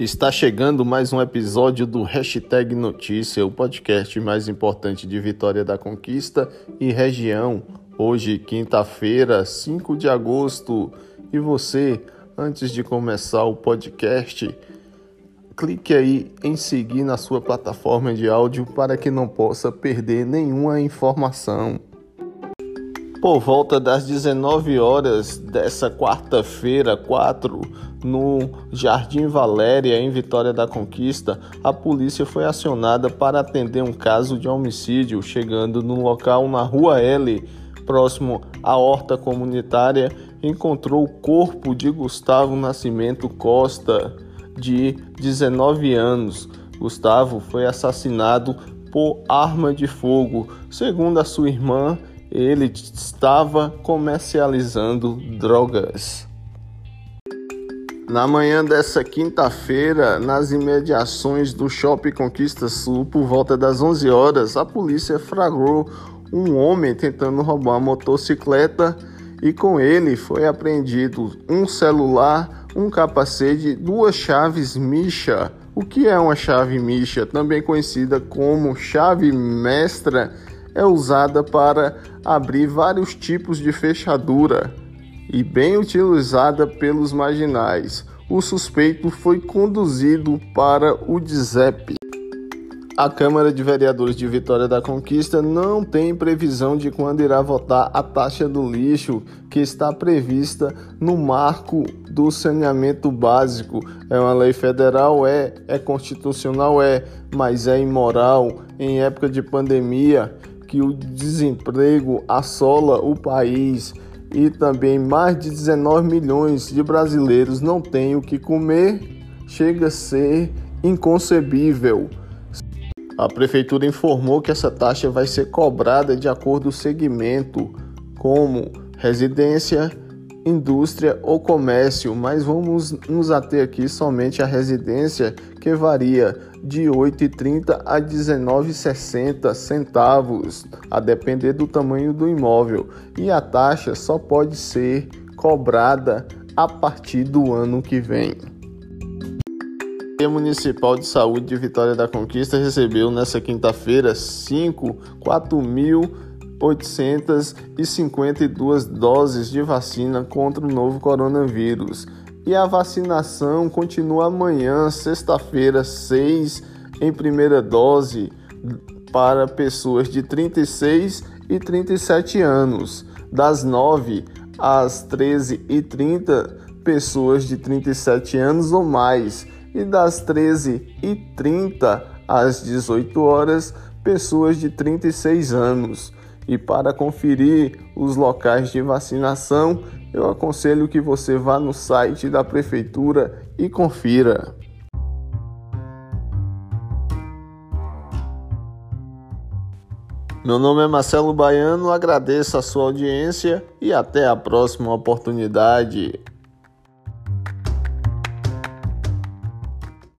Está chegando mais um episódio do Hashtag Notícia, o podcast mais importante de Vitória da Conquista e região. Hoje, quinta-feira, 5 de agosto. E você, antes de começar o podcast, clique aí em seguir na sua plataforma de áudio para que não possa perder nenhuma informação. Por volta das 19 horas dessa quarta-feira, 4, no Jardim Valéria, em Vitória da Conquista, a polícia foi acionada para atender um caso de homicídio, chegando no local na Rua L, próximo à horta comunitária, encontrou o corpo de Gustavo Nascimento Costa, de 19 anos. Gustavo foi assassinado por arma de fogo, segundo a sua irmã ele estava comercializando drogas. Na manhã dessa quinta-feira, nas imediações do Shopping Conquista Sul, por volta das 11 horas, a polícia flagrou um homem tentando roubar uma motocicleta e com ele foi apreendido um celular, um capacete, duas chaves Misha. O que é uma chave Misha? Também conhecida como chave mestra é usada para abrir vários tipos de fechadura e bem utilizada pelos marginais. O suspeito foi conduzido para o DIZEP. A Câmara de Vereadores de Vitória da Conquista não tem previsão de quando irá votar a taxa do lixo que está prevista no marco do saneamento básico. É uma lei federal, é, é constitucional, é, mas é imoral em época de pandemia que o desemprego assola o país e também mais de 19 milhões de brasileiros não têm o que comer, chega a ser inconcebível. A prefeitura informou que essa taxa vai ser cobrada de acordo com o segmento, como residência, indústria ou comércio, mas vamos nos ater aqui somente à residência, que varia de 8,30 a 19,60 centavos, a depender do tamanho do imóvel, e a taxa só pode ser cobrada a partir do ano que vem. A Municipal de Saúde de Vitória da Conquista recebeu nesta quinta-feira 5 4.852 doses de vacina contra o novo coronavírus e a vacinação continua amanhã, sexta-feira, 6, em primeira dose para pessoas de 36 e 37 anos, das 9 às 13 e 30 pessoas de 37 anos ou mais, e das 13 e 30 às 18 horas pessoas de 36 anos. E para conferir os locais de vacinação, eu aconselho que você vá no site da prefeitura e confira. Meu nome é Marcelo Baiano, agradeço a sua audiência e até a próxima oportunidade.